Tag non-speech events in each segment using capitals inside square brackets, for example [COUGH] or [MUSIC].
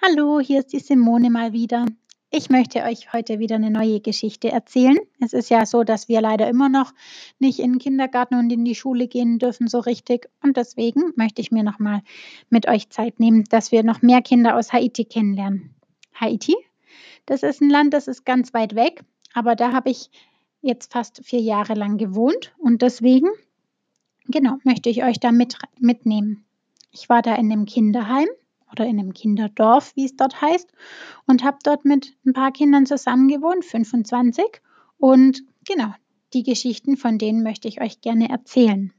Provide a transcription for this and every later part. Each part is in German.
Hallo, hier ist die Simone mal wieder. Ich möchte euch heute wieder eine neue Geschichte erzählen. Es ist ja so, dass wir leider immer noch nicht in den Kindergarten und in die Schule gehen dürfen so richtig. Und deswegen möchte ich mir nochmal mit euch Zeit nehmen, dass wir noch mehr Kinder aus Haiti kennenlernen. Haiti, das ist ein Land, das ist ganz weit weg, aber da habe ich jetzt fast vier Jahre lang gewohnt und deswegen, genau, möchte ich euch da mit, mitnehmen. Ich war da in einem Kinderheim oder in einem Kinderdorf, wie es dort heißt, und habe dort mit ein paar Kindern zusammen gewohnt, 25. Und genau, die Geschichten von denen möchte ich euch gerne erzählen.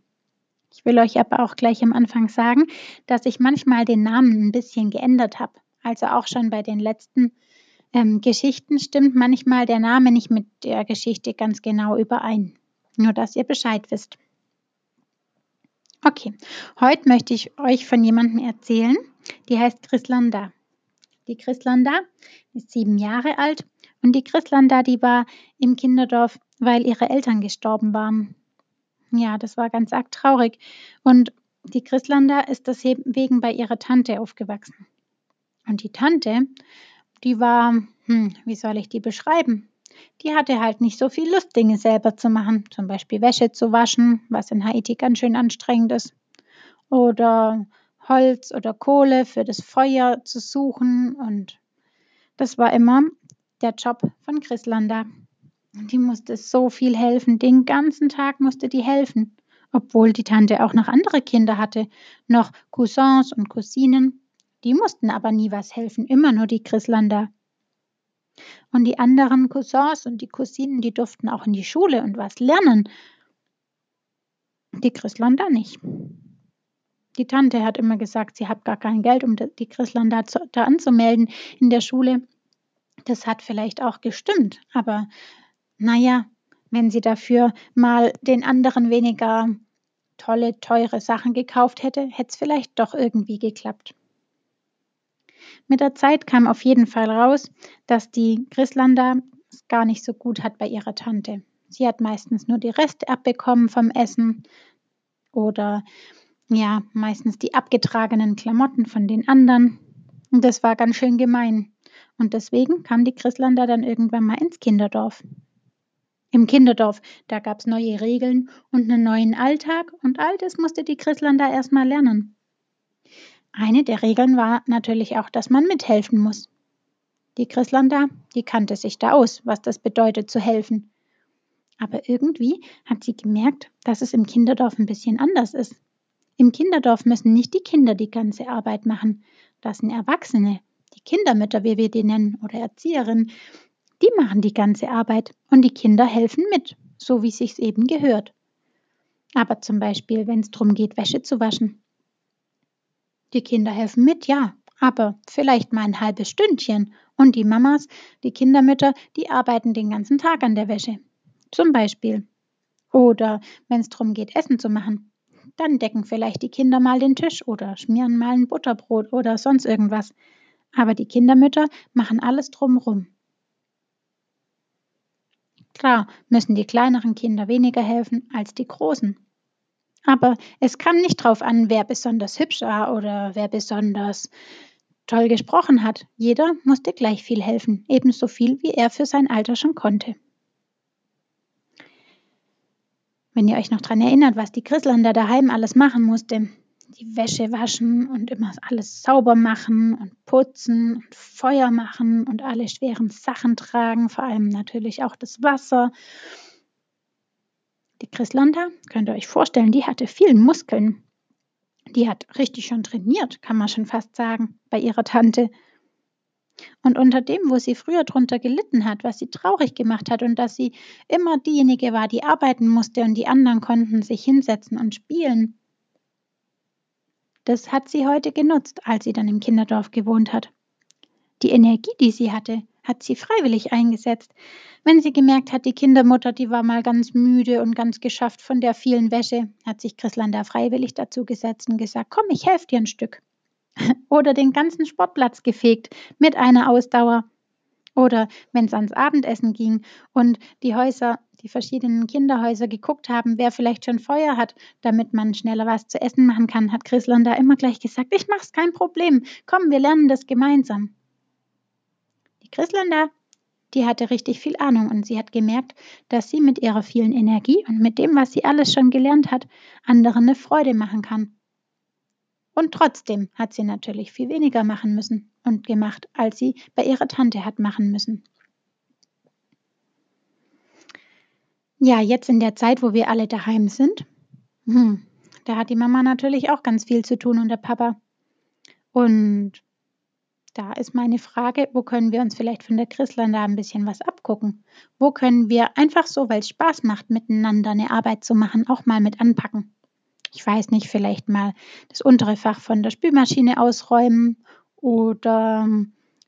Ich will euch aber auch gleich am Anfang sagen, dass ich manchmal den Namen ein bisschen geändert habe. Also auch schon bei den letzten ähm, Geschichten stimmt manchmal der Name nicht mit der Geschichte ganz genau überein. Nur dass ihr Bescheid wisst. Okay, heute möchte ich euch von jemandem erzählen, die heißt Chrislanda. Die Chrislanda ist sieben Jahre alt und die Chrislanda, die war im Kinderdorf, weil ihre Eltern gestorben waren. Ja, das war ganz arg traurig. Und die Chrislanda ist deswegen bei ihrer Tante aufgewachsen. Und die Tante, die war, hm, wie soll ich die beschreiben? Die hatte halt nicht so viel Lust, Dinge selber zu machen, zum Beispiel Wäsche zu waschen, was in Haiti ganz schön anstrengend ist, oder Holz oder Kohle für das Feuer zu suchen. Und das war immer der Job von Chrislanda. Und die musste so viel helfen. Den ganzen Tag musste die helfen. Obwohl die Tante auch noch andere Kinder hatte, noch Cousins und Cousinen. Die mussten aber nie was helfen, immer nur die Chrislanda. Und die anderen Cousins und die Cousinen, die durften auch in die Schule und was lernen. Die Chrislanda nicht. Die Tante hat immer gesagt, sie hat gar kein Geld, um die Chrisland da, zu, da anzumelden in der Schule. Das hat vielleicht auch gestimmt, aber naja, wenn sie dafür mal den anderen weniger tolle, teure Sachen gekauft hätte, hätte es vielleicht doch irgendwie geklappt. Mit der Zeit kam auf jeden Fall raus, dass die Chrislanda es gar nicht so gut hat bei ihrer Tante. Sie hat meistens nur die Reste abbekommen vom Essen oder ja, meistens die abgetragenen Klamotten von den anderen. Und das war ganz schön gemein. Und deswegen kam die Chrislander dann irgendwann mal ins Kinderdorf. Im Kinderdorf, da gab es neue Regeln und einen neuen Alltag und all das musste die Chrislander erstmal lernen. Eine der Regeln war natürlich auch, dass man mithelfen muss. Die Chrislander, die kannte sich da aus, was das bedeutet zu helfen. Aber irgendwie hat sie gemerkt, dass es im Kinderdorf ein bisschen anders ist. Im Kinderdorf müssen nicht die Kinder die ganze Arbeit machen. Das sind Erwachsene, die Kindermütter, wie wir die nennen, oder Erzieherinnen. Die machen die ganze Arbeit und die Kinder helfen mit, so wie es sich eben gehört. Aber zum Beispiel, wenn es darum geht, Wäsche zu waschen. Die Kinder helfen mit, ja, aber vielleicht mal ein halbes Stündchen. Und die Mamas, die Kindermütter, die arbeiten den ganzen Tag an der Wäsche. Zum Beispiel. Oder wenn es darum geht, Essen zu machen. Dann decken vielleicht die Kinder mal den Tisch oder schmieren mal ein Butterbrot oder sonst irgendwas. Aber die Kindermütter machen alles drumrum. Klar müssen die kleineren Kinder weniger helfen als die großen. Aber es kam nicht drauf an, wer besonders hübsch war oder wer besonders toll gesprochen hat. Jeder musste gleich viel helfen, ebenso viel, wie er für sein Alter schon konnte. Wenn ihr euch noch daran erinnert, was die Chrislander daheim alles machen musste, die Wäsche waschen und immer alles sauber machen und putzen und Feuer machen und alle schweren Sachen tragen, vor allem natürlich auch das Wasser. Die Chrislanda, könnt ihr euch vorstellen, die hatte viel Muskeln. Die hat richtig schon trainiert, kann man schon fast sagen, bei ihrer Tante. Und unter dem, wo sie früher drunter gelitten hat, was sie traurig gemacht hat und dass sie immer diejenige war, die arbeiten musste und die anderen konnten sich hinsetzen und spielen, das hat sie heute genutzt, als sie dann im Kinderdorf gewohnt hat. Die Energie, die sie hatte, hat sie freiwillig eingesetzt. Wenn sie gemerkt hat, die Kindermutter, die war mal ganz müde und ganz geschafft von der vielen Wäsche, hat sich Chrislanda freiwillig dazu gesetzt und gesagt, komm, ich helfe dir ein Stück. Oder den ganzen Sportplatz gefegt mit einer Ausdauer. Oder wenn es ans Abendessen ging und die Häuser, die verschiedenen Kinderhäuser geguckt haben, wer vielleicht schon Feuer hat, damit man schneller was zu essen machen kann, hat Chrisland da immer gleich gesagt, ich mach's kein Problem, komm, wir lernen das gemeinsam. Die Chrislander, die hatte richtig viel Ahnung und sie hat gemerkt, dass sie mit ihrer vielen Energie und mit dem, was sie alles schon gelernt hat, anderen eine Freude machen kann. Und trotzdem hat sie natürlich viel weniger machen müssen und gemacht, als sie bei ihrer Tante hat machen müssen. Ja, jetzt in der Zeit, wo wir alle daheim sind, hm, da hat die Mama natürlich auch ganz viel zu tun und der Papa. Und da ist meine Frage, wo können wir uns vielleicht von der Christland da ein bisschen was abgucken? Wo können wir einfach so, weil es Spaß macht, miteinander eine Arbeit zu machen, auch mal mit anpacken? Ich weiß nicht, vielleicht mal das untere Fach von der Spülmaschine ausräumen oder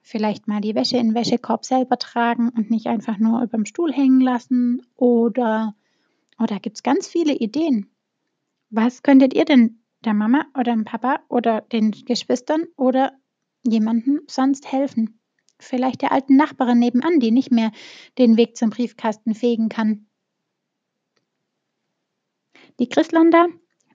vielleicht mal die Wäsche in den Wäschekorb selber tragen und nicht einfach nur über dem Stuhl hängen lassen oder, oder gibt es ganz viele Ideen. Was könntet ihr denn der Mama oder dem Papa oder den Geschwistern oder jemandem sonst helfen? Vielleicht der alten Nachbarin nebenan, die nicht mehr den Weg zum Briefkasten fegen kann. Die Chrislander,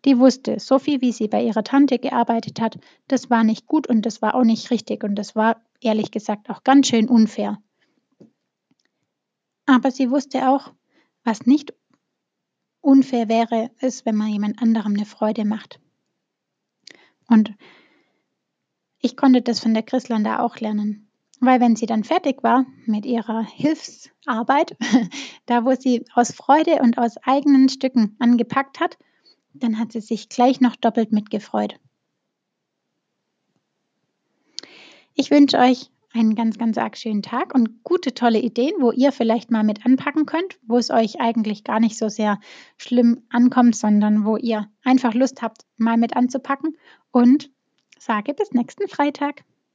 die wusste, so viel wie sie bei ihrer Tante gearbeitet hat, das war nicht gut und das war auch nicht richtig und das war ehrlich gesagt auch ganz schön unfair. Aber sie wusste auch, was nicht unfair wäre, ist, wenn man jemand anderem eine Freude macht. Und ich konnte das von der Chrislander auch lernen. Weil wenn sie dann fertig war mit ihrer Hilfsarbeit, [LAUGHS] da wo sie aus Freude und aus eigenen Stücken angepackt hat, dann hat sie sich gleich noch doppelt mitgefreut. Ich wünsche euch einen ganz, ganz arg schönen Tag und gute, tolle Ideen, wo ihr vielleicht mal mit anpacken könnt, wo es euch eigentlich gar nicht so sehr schlimm ankommt, sondern wo ihr einfach Lust habt, mal mit anzupacken. Und sage bis nächsten Freitag.